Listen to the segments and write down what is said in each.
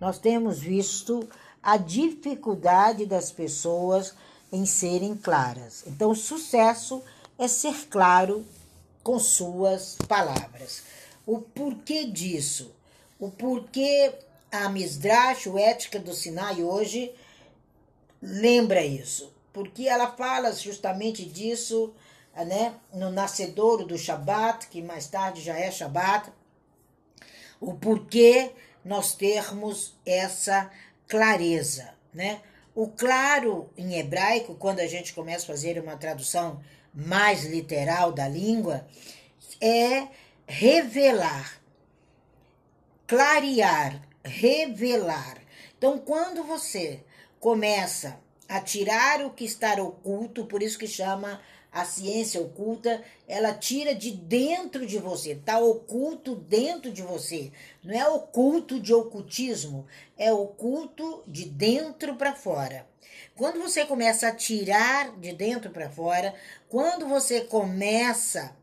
nós temos visto a dificuldade das pessoas em serem claras. Então, sucesso é ser claro com suas palavras. O porquê disso? O porquê a Misdrash, o Ética do Sinai, hoje lembra isso? Porque ela fala justamente disso né, no nascedouro do Shabat, que mais tarde já é Shabat, o porquê nós termos essa clareza, né? O claro em hebraico, quando a gente começa a fazer uma tradução mais literal da língua, é revelar, clarear, revelar. Então, quando você começa a tirar o que está oculto, por isso que chama a ciência oculta, ela tira de dentro de você, está oculto dentro de você. Não é oculto de ocultismo, é oculto de dentro para fora. Quando você começa a tirar de dentro para fora, quando você começa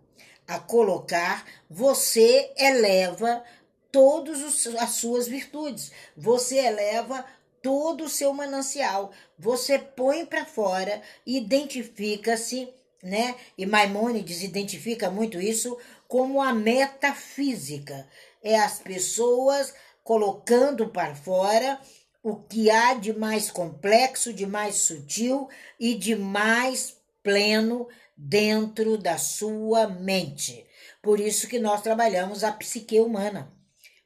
a colocar, você eleva todas as suas virtudes, você eleva todo o seu manancial, você põe para fora, identifica-se né? E Maimônides identifica muito isso como a metafísica. É as pessoas colocando para fora o que há de mais complexo, de mais sutil e de mais pleno dentro da sua mente. Por isso que nós trabalhamos a psique humana.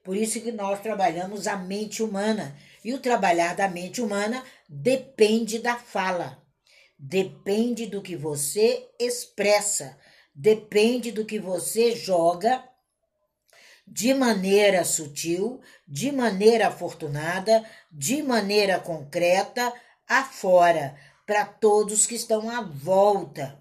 Por isso que nós trabalhamos a mente humana. E o trabalhar da mente humana depende da fala depende do que você expressa, depende do que você joga de maneira sutil, de maneira afortunada, de maneira concreta, afora, para todos que estão à volta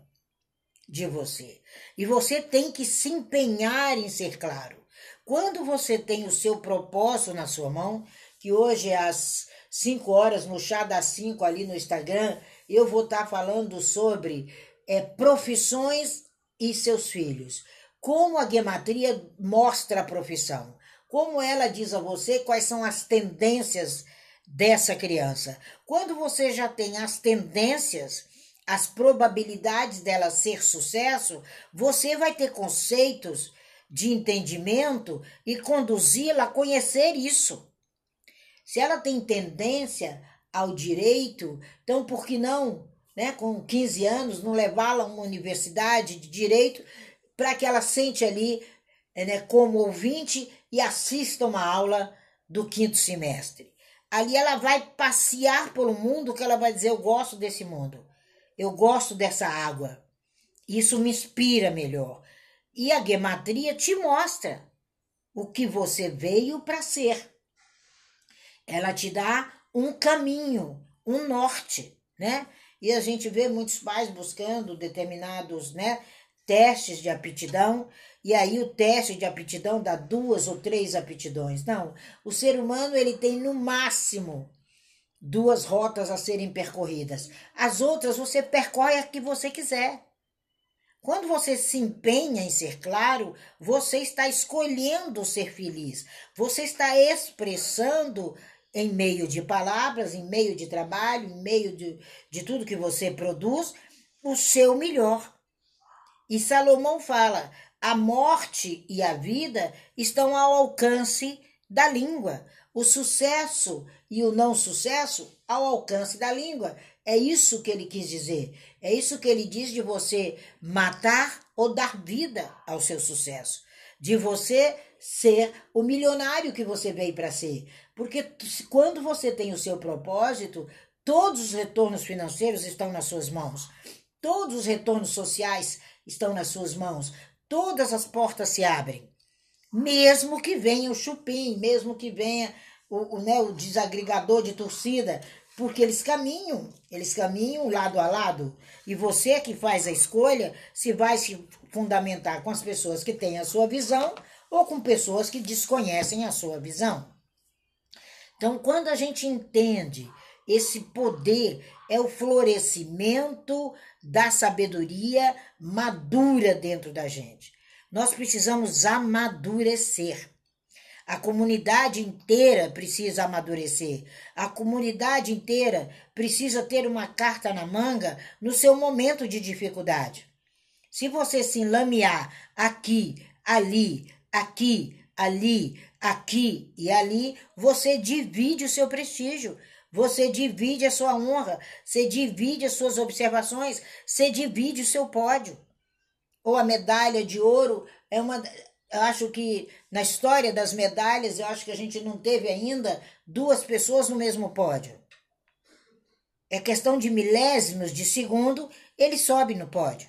de você. E você tem que se empenhar em ser claro. Quando você tem o seu propósito na sua mão, que hoje é às 5 horas no chá das 5 ali no Instagram, eu vou estar tá falando sobre é, profissões e seus filhos. Como a gematria mostra a profissão. Como ela diz a você quais são as tendências dessa criança. Quando você já tem as tendências, as probabilidades dela ser sucesso, você vai ter conceitos de entendimento e conduzi-la a conhecer isso. Se ela tem tendência ao direito, então por que não, né, com 15 anos, não levá-la a uma universidade de direito para que ela sente ali né, como ouvinte e assista uma aula do quinto semestre. Ali ela vai passear pelo mundo que ela vai dizer: Eu gosto desse mundo, eu gosto dessa água, isso me inspira melhor. E a gematria te mostra o que você veio para ser. Ela te dá um caminho, um norte, né? E a gente vê muitos pais buscando determinados, né, testes de aptidão, e aí o teste de aptidão dá duas ou três aptidões. Não, o ser humano ele tem no máximo duas rotas a serem percorridas. As outras você percorre a que você quiser. Quando você se empenha em ser claro, você está escolhendo ser feliz. Você está expressando em meio de palavras, em meio de trabalho, em meio de, de tudo que você produz, o seu melhor. E Salomão fala: a morte e a vida estão ao alcance da língua. O sucesso e o não sucesso ao alcance da língua. É isso que ele quis dizer. É isso que ele diz de você matar ou dar vida ao seu sucesso. De você ser o milionário que você veio para ser. Porque quando você tem o seu propósito, todos os retornos financeiros estão nas suas mãos. Todos os retornos sociais estão nas suas mãos. Todas as portas se abrem. Mesmo que venha o chupim, mesmo que venha o, o, né, o desagregador de torcida, porque eles caminham, eles caminham lado a lado. E você que faz a escolha se vai se fundamentar com as pessoas que têm a sua visão ou com pessoas que desconhecem a sua visão. Então, quando a gente entende esse poder, é o florescimento da sabedoria madura dentro da gente. Nós precisamos amadurecer. A comunidade inteira precisa amadurecer. A comunidade inteira precisa ter uma carta na manga no seu momento de dificuldade. Se você se enlamear aqui, ali, aqui, ali, aqui e ali, você divide o seu prestígio. Você divide a sua honra, você divide as suas observações, você divide o seu pódio. Ou a medalha de ouro é uma. Eu acho que na história das medalhas, eu acho que a gente não teve ainda duas pessoas no mesmo pódio. É questão de milésimos de segundo, ele sobe no pódio.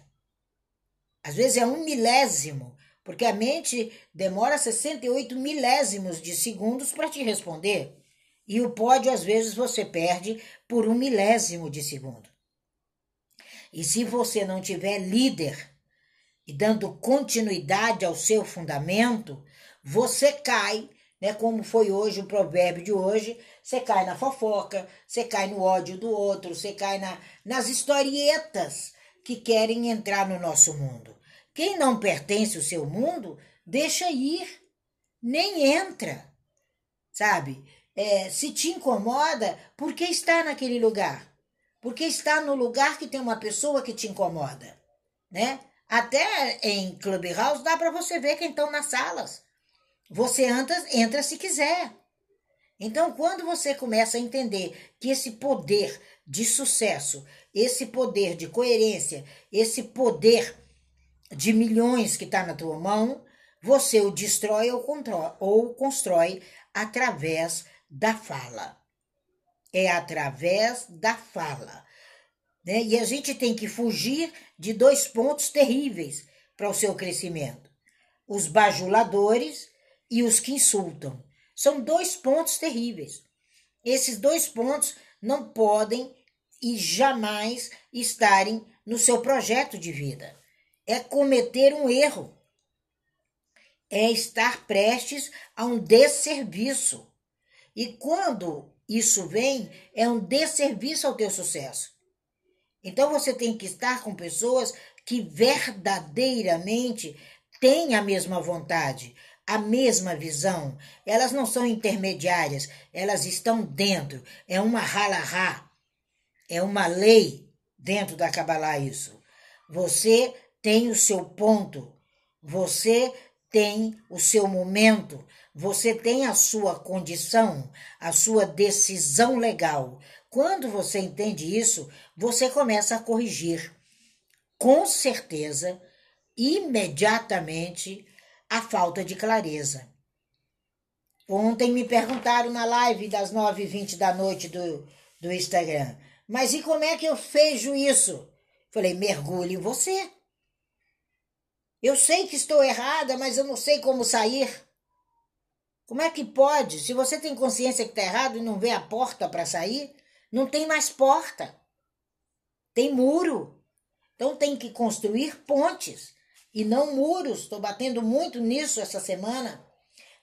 Às vezes é um milésimo, porque a mente demora 68 milésimos de segundos para te responder. E o pódio, às vezes, você perde por um milésimo de segundo. E se você não tiver líder e dando continuidade ao seu fundamento, você cai, né, como foi hoje o provérbio de hoje, você cai na fofoca, você cai no ódio do outro, você cai na, nas historietas que querem entrar no nosso mundo. Quem não pertence ao seu mundo, deixa ir, nem entra, sabe? é, se te incomoda, por que está naquele lugar? Porque está no lugar que tem uma pessoa que te incomoda, né? Até em Clubhouse dá para você ver quem estão nas salas. Você entra, entra se quiser. Então, quando você começa a entender que esse poder de sucesso, esse poder de coerência, esse poder de milhões que está na tua mão, você o destrói ou, constrói, ou constrói através da fala. É através da fala. Né? E a gente tem que fugir de dois pontos terríveis para o seu crescimento: os bajuladores e os que insultam. São dois pontos terríveis. Esses dois pontos não podem e jamais estarem no seu projeto de vida. É cometer um erro. É estar prestes a um desserviço. E quando isso vem, é um desserviço ao teu sucesso. Então você tem que estar com pessoas que verdadeiramente têm a mesma vontade, a mesma visão. Elas não são intermediárias, elas estão dentro. É uma halahá, é uma lei dentro da Kabbalah isso. Você tem o seu ponto, você tem o seu momento, você tem a sua condição, a sua decisão legal. Quando você entende isso, você começa a corrigir com certeza, imediatamente, a falta de clareza. Ontem me perguntaram na live das 9h20 da noite do, do Instagram, mas e como é que eu vejo isso? Falei, mergulhe em você. Eu sei que estou errada, mas eu não sei como sair. Como é que pode? Se você tem consciência que está errado e não vê a porta para sair, não tem mais porta. Tem muro. Então tem que construir pontes e não muros. Estou batendo muito nisso essa semana.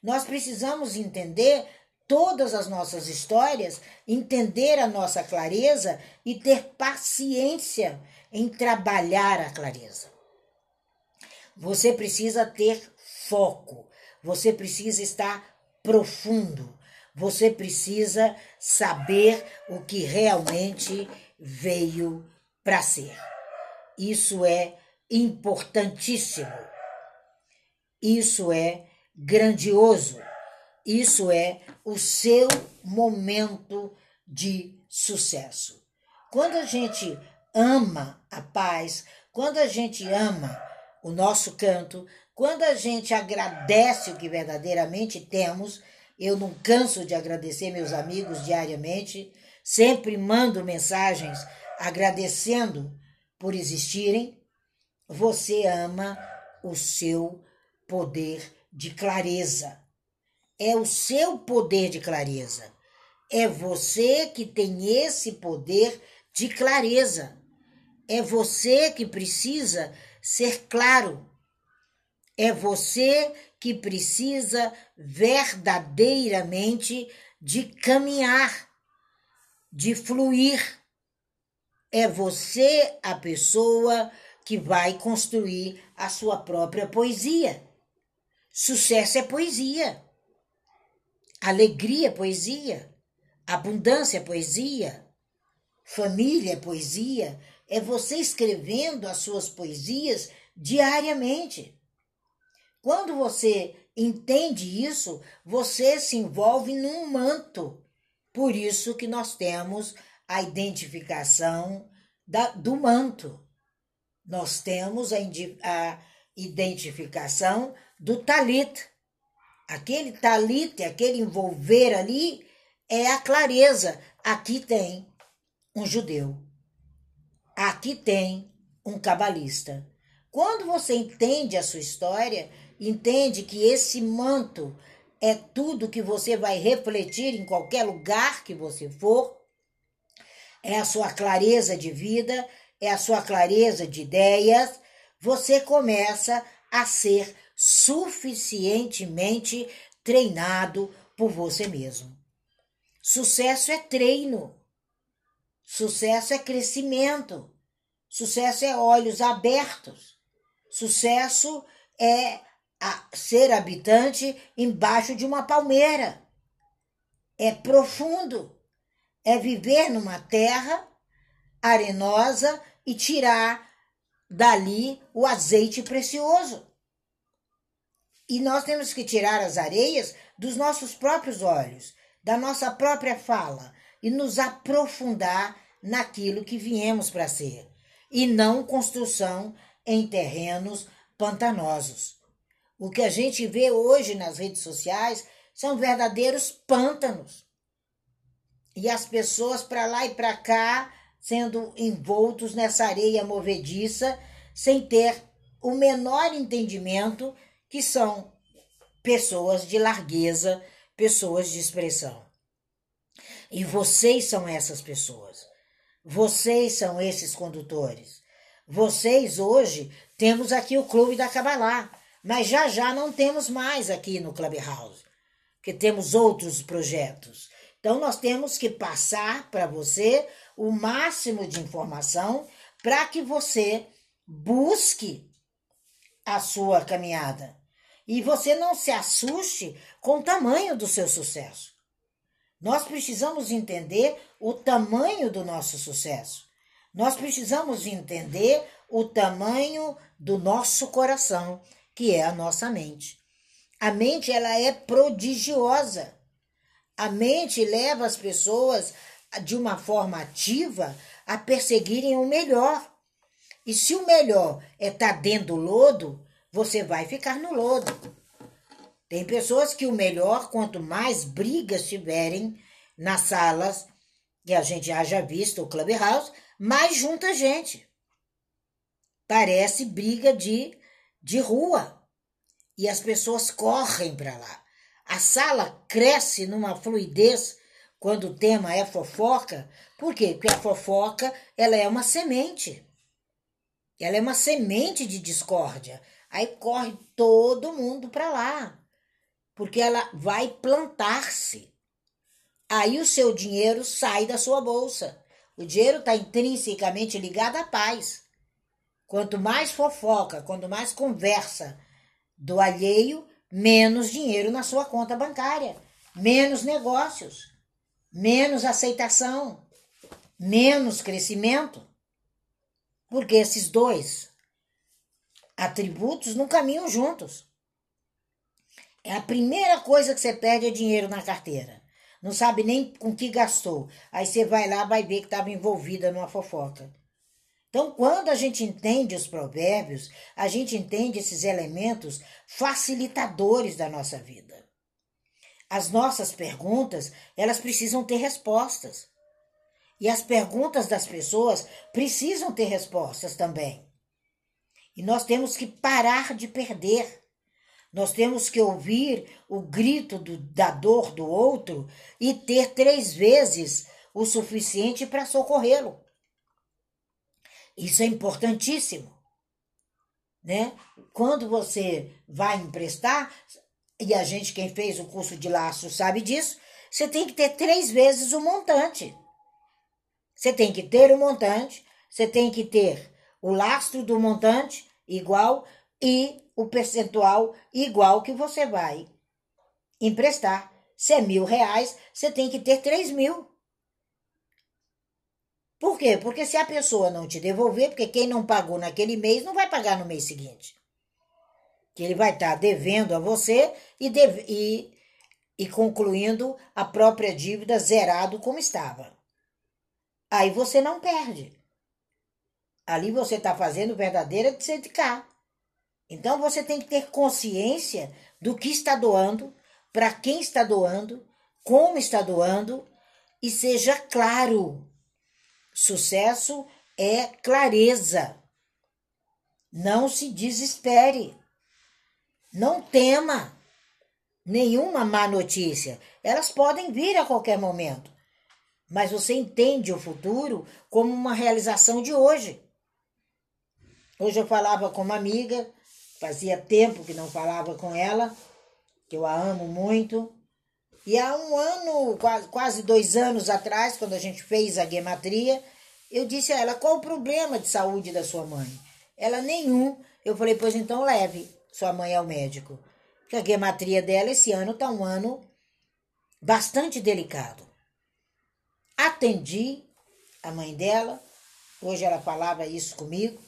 Nós precisamos entender todas as nossas histórias, entender a nossa clareza e ter paciência em trabalhar a clareza. Você precisa ter foco, você precisa estar profundo. Você precisa saber o que realmente veio para ser. Isso é importantíssimo. Isso é grandioso. Isso é o seu momento de sucesso. Quando a gente ama a paz, quando a gente ama o nosso canto, quando a gente agradece o que verdadeiramente temos, eu não canso de agradecer meus amigos diariamente, sempre mando mensagens agradecendo por existirem. Você ama o seu poder de clareza. É o seu poder de clareza. É você que tem esse poder de clareza. É você que precisa ser claro é você que precisa verdadeiramente de caminhar, de fluir. É você a pessoa que vai construir a sua própria poesia. Sucesso é poesia. Alegria é poesia. Abundância é poesia. Família é poesia. É você escrevendo as suas poesias diariamente. Quando você entende isso, você se envolve num manto. Por isso que nós temos a identificação da, do manto. Nós temos a, a identificação do talit. Aquele talit, aquele envolver ali, é a clareza. Aqui tem um judeu. Aqui tem um cabalista. Quando você entende a sua história, entende que esse manto é tudo que você vai refletir em qualquer lugar que você for, é a sua clareza de vida, é a sua clareza de ideias, você começa a ser suficientemente treinado por você mesmo. Sucesso é treino. Sucesso é crescimento. Sucesso é olhos abertos. Sucesso é ser habitante embaixo de uma palmeira. É profundo. É viver numa terra arenosa e tirar dali o azeite precioso. E nós temos que tirar as areias dos nossos próprios olhos, da nossa própria fala e nos aprofundar naquilo que viemos para ser, e não construção em terrenos pantanosos. O que a gente vê hoje nas redes sociais são verdadeiros pântanos. E as pessoas para lá e para cá sendo envoltos nessa areia movediça, sem ter o menor entendimento que são pessoas de largueza, pessoas de expressão. E vocês são essas pessoas. Vocês são esses condutores. Vocês hoje temos aqui o Clube da Cabalá, mas já já não temos mais aqui no Clubhouse, que temos outros projetos. Então nós temos que passar para você o máximo de informação para que você busque a sua caminhada. E você não se assuste com o tamanho do seu sucesso. Nós precisamos entender o tamanho do nosso sucesso. Nós precisamos entender o tamanho do nosso coração, que é a nossa mente. A mente ela é prodigiosa. A mente leva as pessoas de uma forma ativa a perseguirem o melhor. E se o melhor é estar tá dentro do lodo, você vai ficar no lodo. Tem pessoas que o melhor, quanto mais brigas tiverem nas salas, que a gente haja visto o Clubhouse, mais junta gente. Parece briga de, de rua. E as pessoas correm para lá. A sala cresce numa fluidez quando o tema é fofoca. Por quê? Porque a fofoca ela é uma semente. Ela é uma semente de discórdia. Aí corre todo mundo para lá. Porque ela vai plantar-se. Aí o seu dinheiro sai da sua bolsa. O dinheiro está intrinsecamente ligado à paz. Quanto mais fofoca, quanto mais conversa do alheio, menos dinheiro na sua conta bancária, menos negócios menos aceitação, menos crescimento. Porque esses dois atributos não caminham juntos. É a primeira coisa que você perde é dinheiro na carteira. Não sabe nem com que gastou. Aí você vai lá, vai ver que estava envolvida numa fofoca. Então, quando a gente entende os provérbios, a gente entende esses elementos facilitadores da nossa vida. As nossas perguntas, elas precisam ter respostas. E as perguntas das pessoas precisam ter respostas também. E nós temos que parar de perder. Nós temos que ouvir o grito do, da dor do outro e ter três vezes o suficiente para socorrê-lo. Isso é importantíssimo. Né? Quando você vai emprestar, e a gente, quem fez o curso de laço, sabe disso, você tem que ter três vezes o montante. Você tem que ter o montante, você tem que ter o lastro do montante igual e o percentual igual que você vai emprestar. Se é mil reais, você tem que ter três mil. Por quê? Porque se a pessoa não te devolver, porque quem não pagou naquele mês não vai pagar no mês seguinte. Que ele vai estar devendo a você e, deve, e, e concluindo a própria dívida zerado como estava. Aí você não perde. Ali você está fazendo verdadeira de dedicar. Então você tem que ter consciência do que está doando, para quem está doando, como está doando e seja claro. Sucesso é clareza. Não se desespere. Não tema nenhuma má notícia. Elas podem vir a qualquer momento. Mas você entende o futuro como uma realização de hoje. Hoje eu falava com uma amiga Fazia tempo que não falava com ela, que eu a amo muito. E há um ano, quase, dois anos atrás, quando a gente fez a gematria, eu disse a ela: qual o problema de saúde da sua mãe? Ela, nenhum. Eu falei: pois então leve sua mãe ao médico. Porque a gematria dela esse ano está um ano bastante delicado. Atendi a mãe dela, hoje ela falava isso comigo.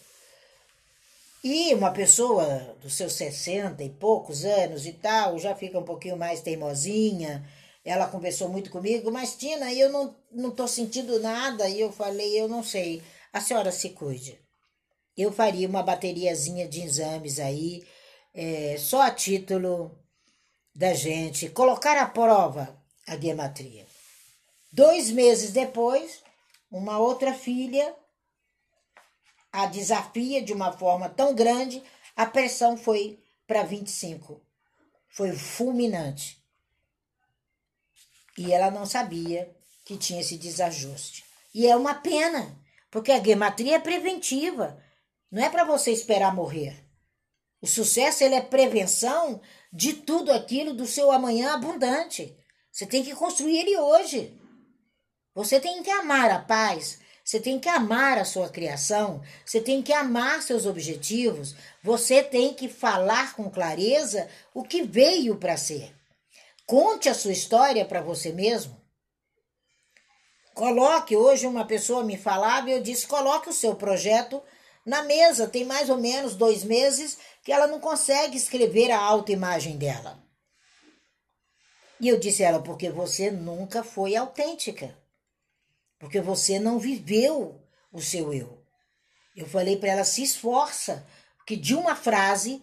E uma pessoa dos seus 60 e poucos anos e tal, já fica um pouquinho mais teimosinha. Ela conversou muito comigo, mas Tina, eu não, não tô sentindo nada. E eu falei, eu não sei. A senhora se cuide. Eu faria uma bateriazinha de exames aí, é, só a título da gente colocar à prova a gematria. Dois meses depois, uma outra filha a desafia de uma forma tão grande, a pressão foi para 25. Foi fulminante. E ela não sabia que tinha esse desajuste. E é uma pena, porque a gematria é preventiva. Não é para você esperar morrer. O sucesso ele é prevenção de tudo aquilo do seu amanhã abundante. Você tem que construir ele hoje. Você tem que amar a paz, você tem que amar a sua criação, você tem que amar seus objetivos, você tem que falar com clareza o que veio para ser. Conte a sua história para você mesmo. Coloque, hoje uma pessoa me falava e eu disse: coloque o seu projeto na mesa. Tem mais ou menos dois meses que ela não consegue escrever a autoimagem dela. E eu disse a ela: porque você nunca foi autêntica porque você não viveu o seu eu. Eu falei para ela: se esforça, que de uma frase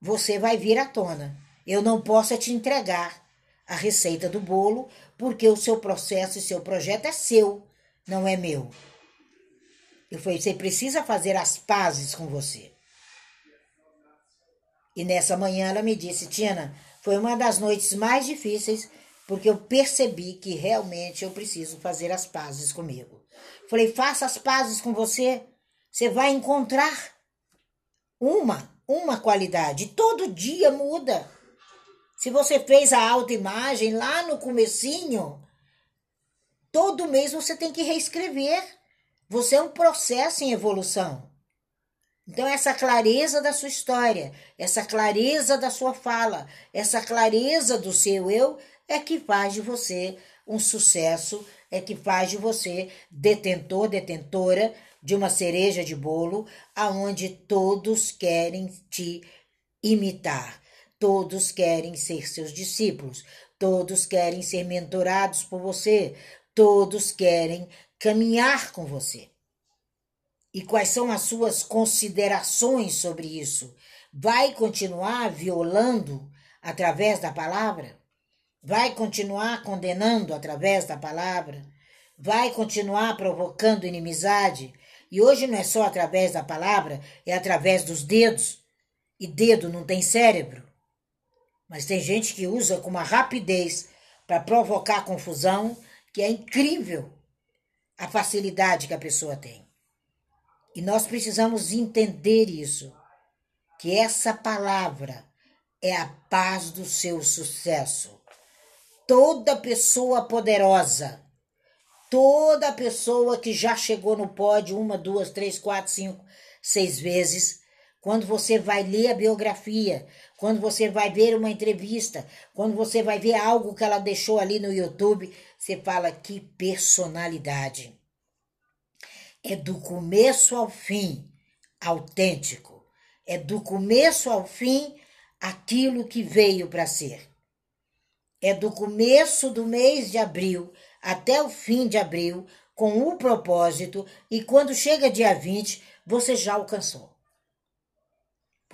você vai vir à tona. Eu não posso te entregar a receita do bolo, porque o seu processo e seu projeto é seu, não é meu. Eu falei: você precisa fazer as pazes com você. E nessa manhã ela me disse: Tina, foi uma das noites mais difíceis porque eu percebi que realmente eu preciso fazer as pazes comigo. Falei, faça as pazes com você, você vai encontrar uma, uma qualidade. Todo dia muda. Se você fez a autoimagem lá no comecinho, todo mês você tem que reescrever. Você é um processo em evolução. Então, essa clareza da sua história, essa clareza da sua fala, essa clareza do seu eu é que faz de você um sucesso, é que faz de você detentor, detentora de uma cereja de bolo, aonde todos querem te imitar, todos querem ser seus discípulos, todos querem ser mentorados por você, todos querem caminhar com você. E quais são as suas considerações sobre isso? Vai continuar violando através da palavra? Vai continuar condenando através da palavra, vai continuar provocando inimizade. E hoje não é só através da palavra, é através dos dedos. E dedo não tem cérebro. Mas tem gente que usa com uma rapidez para provocar confusão que é incrível a facilidade que a pessoa tem. E nós precisamos entender isso, que essa palavra é a paz do seu sucesso toda pessoa poderosa, toda pessoa que já chegou no pódio uma, duas, três, quatro, cinco, seis vezes, quando você vai ler a biografia, quando você vai ver uma entrevista, quando você vai ver algo que ela deixou ali no YouTube, você fala que personalidade. É do começo ao fim autêntico. É do começo ao fim aquilo que veio para ser. É do começo do mês de abril até o fim de abril, com o propósito, e quando chega dia 20, você já alcançou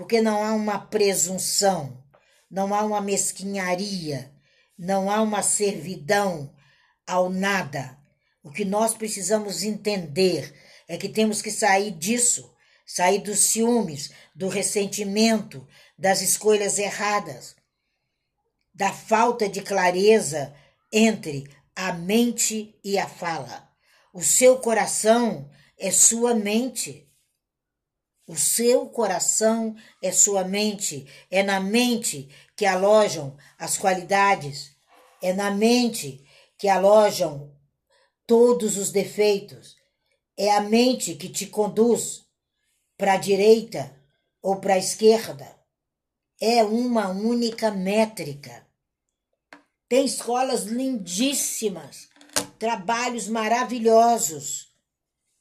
porque não há uma presunção, não há uma mesquinharia, não há uma servidão ao nada. O que nós precisamos entender é que temos que sair disso, sair dos ciúmes, do ressentimento, das escolhas erradas, da falta de clareza entre a mente e a fala. O seu coração é sua mente. O seu coração é sua mente, é na mente que alojam as qualidades, é na mente que alojam todos os defeitos. É a mente que te conduz para a direita ou para a esquerda. É uma única métrica. Tem escolas lindíssimas, trabalhos maravilhosos,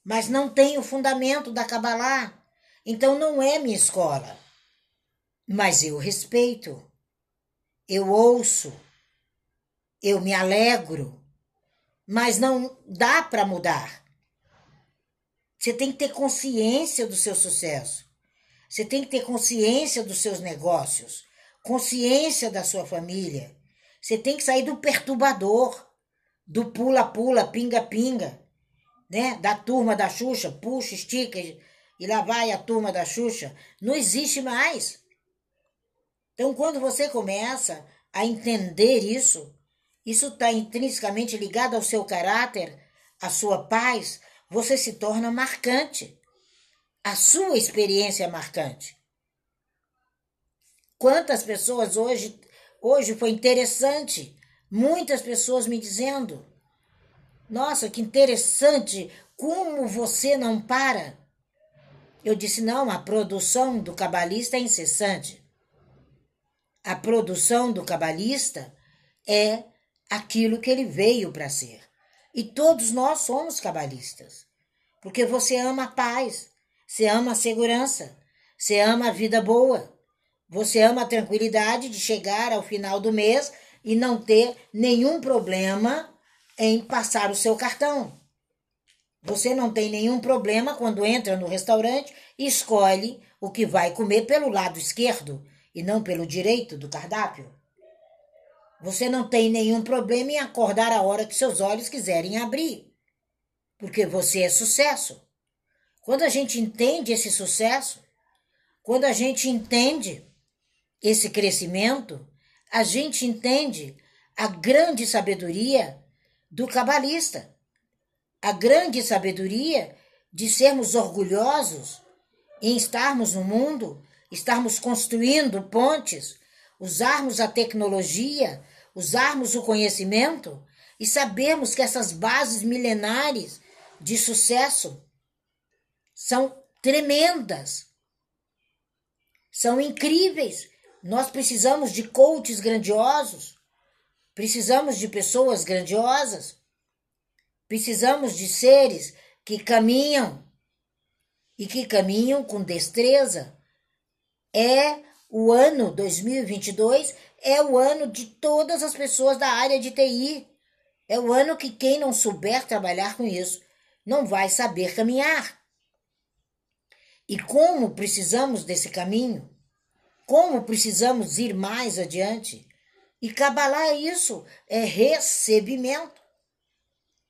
mas não tem o fundamento da Kabbalah. Então não é minha escola. Mas eu respeito, eu ouço, eu me alegro, mas não dá para mudar. Você tem que ter consciência do seu sucesso. Você tem que ter consciência dos seus negócios, consciência da sua família. Você tem que sair do perturbador, do pula-pula, pinga-pinga, né? Da turma da Xuxa, puxa, estica, e lá vai a turma da Xuxa, não existe mais. Então, quando você começa a entender isso, isso está intrinsecamente ligado ao seu caráter, à sua paz, você se torna marcante. A sua experiência é marcante. Quantas pessoas hoje, hoje foi interessante, muitas pessoas me dizendo: Nossa, que interessante, como você não para eu disse: não, a produção do cabalista é incessante. A produção do cabalista é aquilo que ele veio para ser. E todos nós somos cabalistas. Porque você ama a paz, você ama a segurança, você ama a vida boa, você ama a tranquilidade de chegar ao final do mês e não ter nenhum problema em passar o seu cartão. Você não tem nenhum problema quando entra no restaurante e escolhe o que vai comer pelo lado esquerdo e não pelo direito do cardápio. Você não tem nenhum problema em acordar a hora que seus olhos quiserem abrir, porque você é sucesso. Quando a gente entende esse sucesso, quando a gente entende esse crescimento, a gente entende a grande sabedoria do cabalista a grande sabedoria de sermos orgulhosos em estarmos no mundo, estarmos construindo pontes, usarmos a tecnologia, usarmos o conhecimento e sabermos que essas bases milenares de sucesso são tremendas, são incríveis. Nós precisamos de coaches grandiosos, precisamos de pessoas grandiosas Precisamos de seres que caminham e que caminham com destreza. É o ano 2022 é o ano de todas as pessoas da área de TI. É o ano que quem não souber trabalhar com isso não vai saber caminhar. E como precisamos desse caminho? Como precisamos ir mais adiante? E Kabbalah é isso, é recebimento.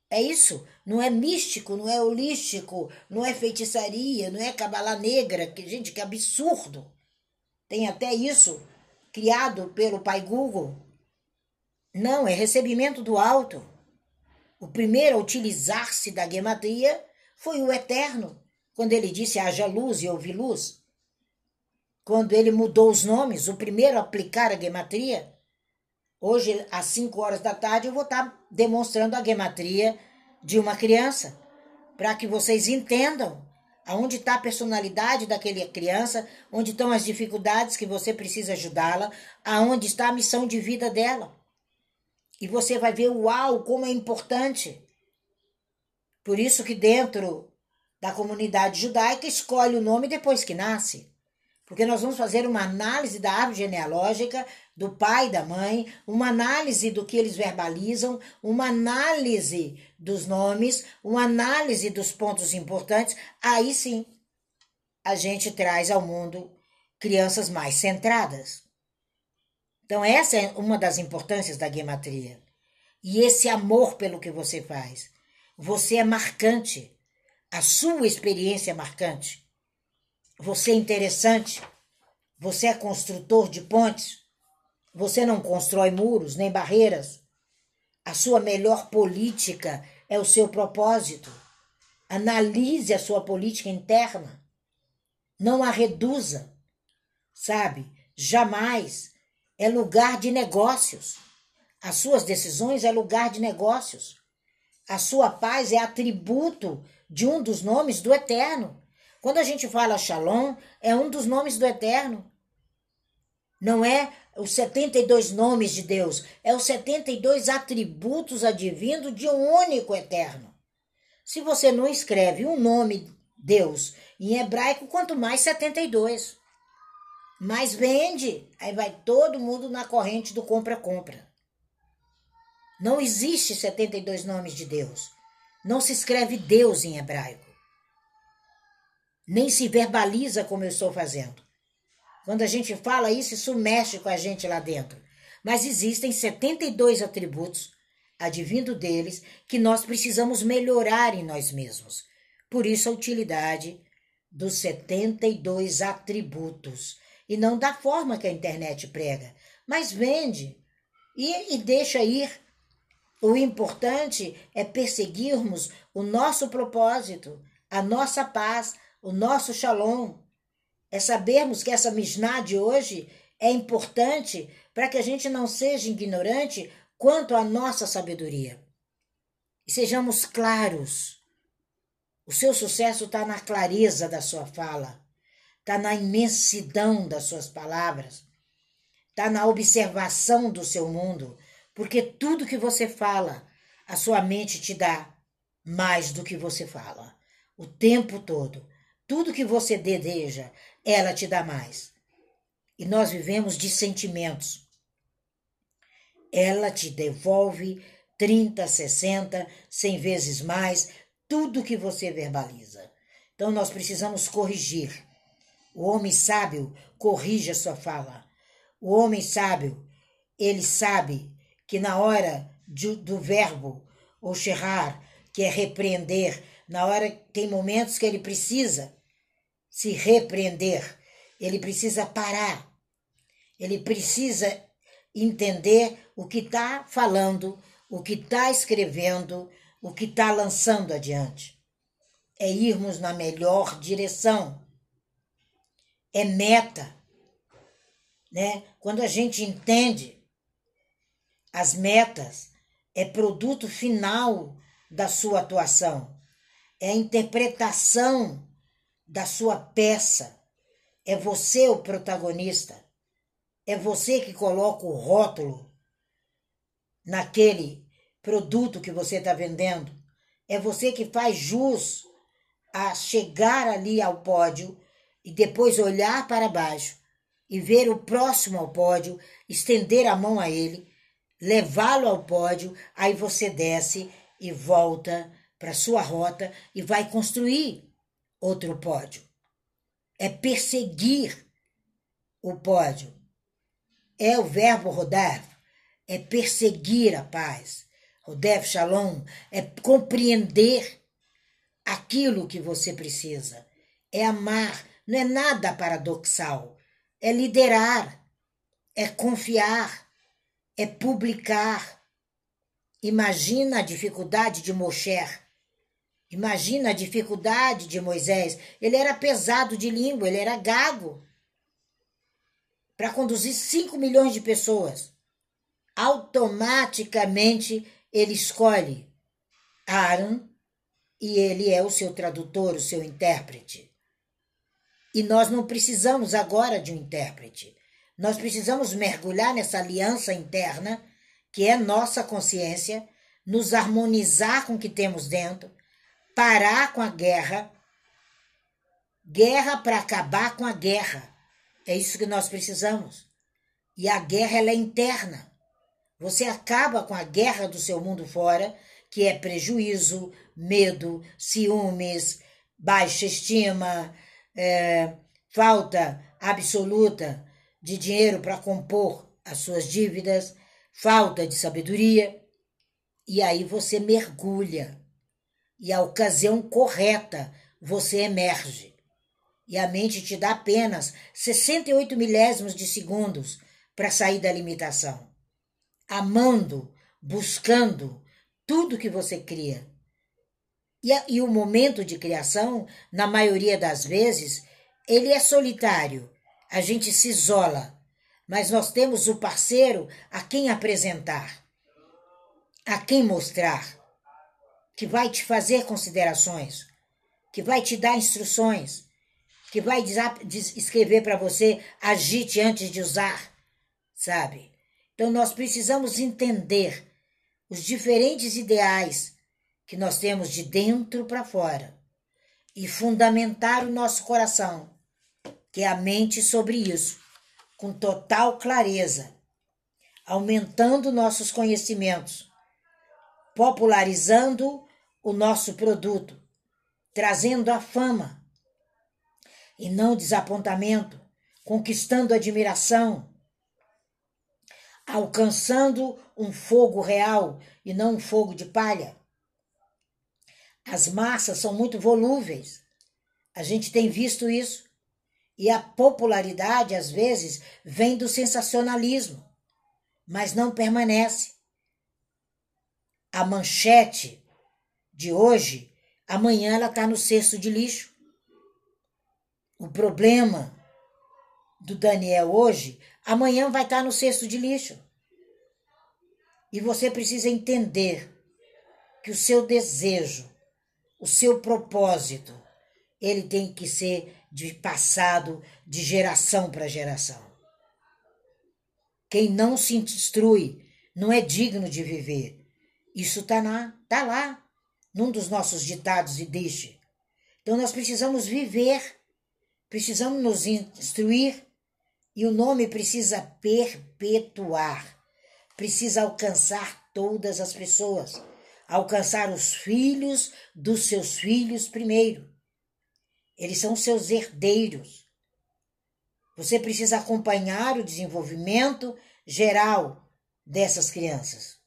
É isso. Não é místico, não é holístico, não é feitiçaria, não é cabala negra. Que, gente, que absurdo. Tem até isso criado pelo pai Google. Não, é recebimento do alto. O primeiro a utilizar-se da gematria foi o Eterno, quando ele disse haja luz e houve luz. Quando ele mudou os nomes, o primeiro a aplicar a gematria Hoje, às 5 horas da tarde, eu vou estar demonstrando a gematria de uma criança, para que vocês entendam Aonde está a personalidade daquela criança, onde estão as dificuldades que você precisa ajudá-la, aonde está a missão de vida dela. E você vai ver, uau, como é importante. Por isso que dentro da comunidade judaica escolhe o nome depois que nasce. Porque nós vamos fazer uma análise da árvore genealógica do pai e da mãe, uma análise do que eles verbalizam, uma análise dos nomes, uma análise dos pontos importantes. Aí sim, a gente traz ao mundo crianças mais centradas. Então, essa é uma das importâncias da gematria. E esse amor pelo que você faz. Você é marcante. A sua experiência é marcante. Você é interessante. Você é construtor de pontes. Você não constrói muros nem barreiras. A sua melhor política é o seu propósito. Analise a sua política interna. Não a reduza. Sabe? Jamais é lugar de negócios. As suas decisões é lugar de negócios. A sua paz é atributo de um dos nomes do Eterno. Quando a gente fala Shalom, é um dos nomes do Eterno. Não é os 72 nomes de Deus, é os 72 atributos advindos de um único Eterno. Se você não escreve um nome Deus em hebraico, quanto mais 72 mas vende. Aí vai todo mundo na corrente do compra-compra. Não existe 72 nomes de Deus. Não se escreve Deus em hebraico. Nem se verbaliza como eu estou fazendo. Quando a gente fala isso, isso mexe com a gente lá dentro. Mas existem 72 atributos, advindo deles, que nós precisamos melhorar em nós mesmos. Por isso a utilidade dos 72 atributos e não da forma que a internet prega, mas vende e, e deixa ir. O importante é perseguirmos o nosso propósito, a nossa paz, o nosso shalom. É sabermos que essa Mishnah de hoje é importante para que a gente não seja ignorante quanto à nossa sabedoria. E sejamos claros. O seu sucesso está na clareza da sua fala está na imensidão das suas palavras, está na observação do seu mundo, porque tudo que você fala, a sua mente te dá mais do que você fala, o tempo todo. Tudo que você deseja, ela te dá mais. E nós vivemos de sentimentos. Ela te devolve 30, 60, 100 vezes mais tudo que você verbaliza. Então nós precisamos corrigir o homem sábio corrige a sua fala. O homem sábio, ele sabe que na hora de, do verbo, ou xerrar, que é repreender, na hora tem momentos que ele precisa se repreender, ele precisa parar, ele precisa entender o que está falando, o que está escrevendo, o que está lançando adiante. É irmos na melhor direção é meta. Né? Quando a gente entende as metas, é produto final da sua atuação, é a interpretação da sua peça, é você o protagonista, é você que coloca o rótulo naquele produto que você está vendendo, é você que faz jus a chegar ali ao pódio e depois olhar para baixo e ver o próximo ao pódio, estender a mão a ele, levá-lo ao pódio, aí você desce e volta para sua rota e vai construir outro pódio. É perseguir o pódio. É o verbo rodar, é perseguir a paz. Rodev Shalom é compreender aquilo que você precisa, é amar não é nada paradoxal. É liderar, é confiar, é publicar. Imagina a dificuldade de Moshe. Imagina a dificuldade de Moisés. Ele era pesado de língua, ele era gago. Para conduzir 5 milhões de pessoas. Automaticamente ele escolhe Aaron e ele é o seu tradutor, o seu intérprete. E nós não precisamos agora de um intérprete. Nós precisamos mergulhar nessa aliança interna, que é nossa consciência, nos harmonizar com o que temos dentro, parar com a guerra. Guerra para acabar com a guerra. É isso que nós precisamos. E a guerra ela é interna. Você acaba com a guerra do seu mundo fora, que é prejuízo, medo, ciúmes, baixa estima, é, falta absoluta de dinheiro para compor as suas dívidas, falta de sabedoria. E aí você mergulha. E a ocasião correta você emerge. E a mente te dá apenas 68 milésimos de segundos para sair da limitação. Amando, buscando tudo que você cria. E, a, e o momento de criação, na maioria das vezes, ele é solitário. A gente se isola. Mas nós temos o parceiro a quem apresentar, a quem mostrar, que vai te fazer considerações, que vai te dar instruções, que vai escrever para você agite antes de usar, sabe? Então nós precisamos entender os diferentes ideais que nós temos de dentro para fora e fundamentar o nosso coração, que é a mente sobre isso, com total clareza, aumentando nossos conhecimentos, popularizando o nosso produto, trazendo a fama e não desapontamento, conquistando admiração, alcançando um fogo real e não um fogo de palha. As massas são muito volúveis. A gente tem visto isso. E a popularidade, às vezes, vem do sensacionalismo, mas não permanece. A manchete de hoje, amanhã ela está no cesto de lixo. O problema do Daniel hoje, amanhã vai estar no cesto de lixo. E você precisa entender que o seu desejo, o seu propósito, ele tem que ser de passado, de geração para geração. Quem não se instrui não é digno de viver. Isso está lá, tá lá, num dos nossos ditados e deixe. Então nós precisamos viver Precisamos nos instruir e o nome precisa perpetuar, precisa alcançar todas as pessoas, alcançar os filhos dos seus filhos primeiro. Eles são seus herdeiros. Você precisa acompanhar o desenvolvimento geral dessas crianças.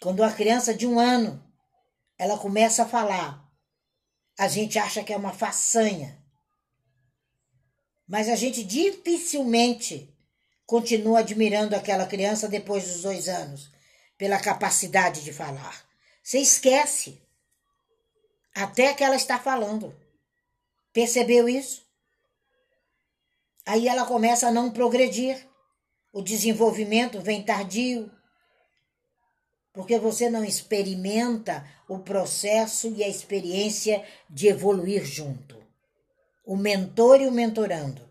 Quando a criança de um ano ela começa a falar, a gente acha que é uma façanha mas a gente dificilmente continua admirando aquela criança depois dos dois anos, pela capacidade de falar. Você esquece até que ela está falando. Percebeu isso? Aí ela começa a não progredir. O desenvolvimento vem tardio. Porque você não experimenta o processo e a experiência de evoluir junto o mentor e o mentorando.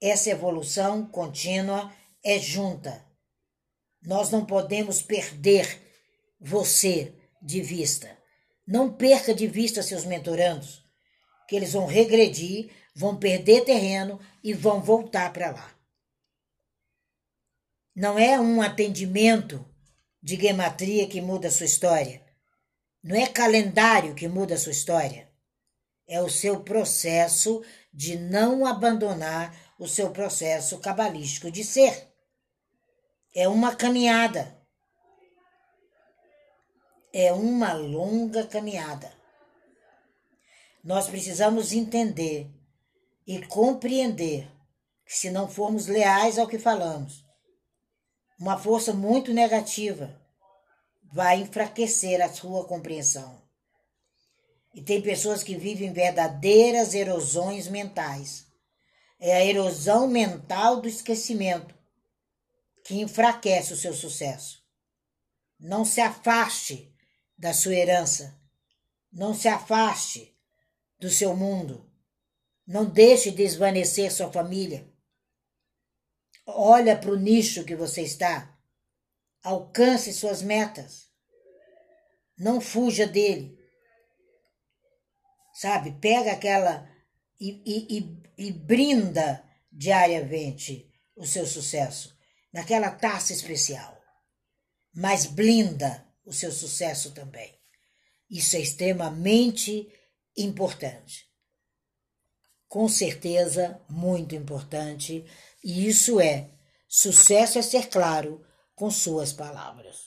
Essa evolução contínua é junta. Nós não podemos perder você de vista. Não perca de vista seus mentorandos, que eles vão regredir, vão perder terreno e vão voltar para lá. Não é um atendimento de gematria que muda a sua história. Não é calendário que muda a sua história é o seu processo de não abandonar o seu processo cabalístico de ser. É uma caminhada. É uma longa caminhada. Nós precisamos entender e compreender que, se não formos leais ao que falamos, uma força muito negativa vai enfraquecer a sua compreensão. E tem pessoas que vivem verdadeiras erosões mentais. É a erosão mental do esquecimento que enfraquece o seu sucesso. Não se afaste da sua herança. Não se afaste do seu mundo. Não deixe desvanecer sua família. Olha para o nicho que você está. Alcance suas metas. Não fuja dele. Sabe? Pega aquela e, e, e, e brinda diariamente o seu sucesso naquela taça especial. Mas blinda o seu sucesso também. Isso é extremamente importante. Com certeza, muito importante. E isso é: sucesso é ser claro com suas palavras.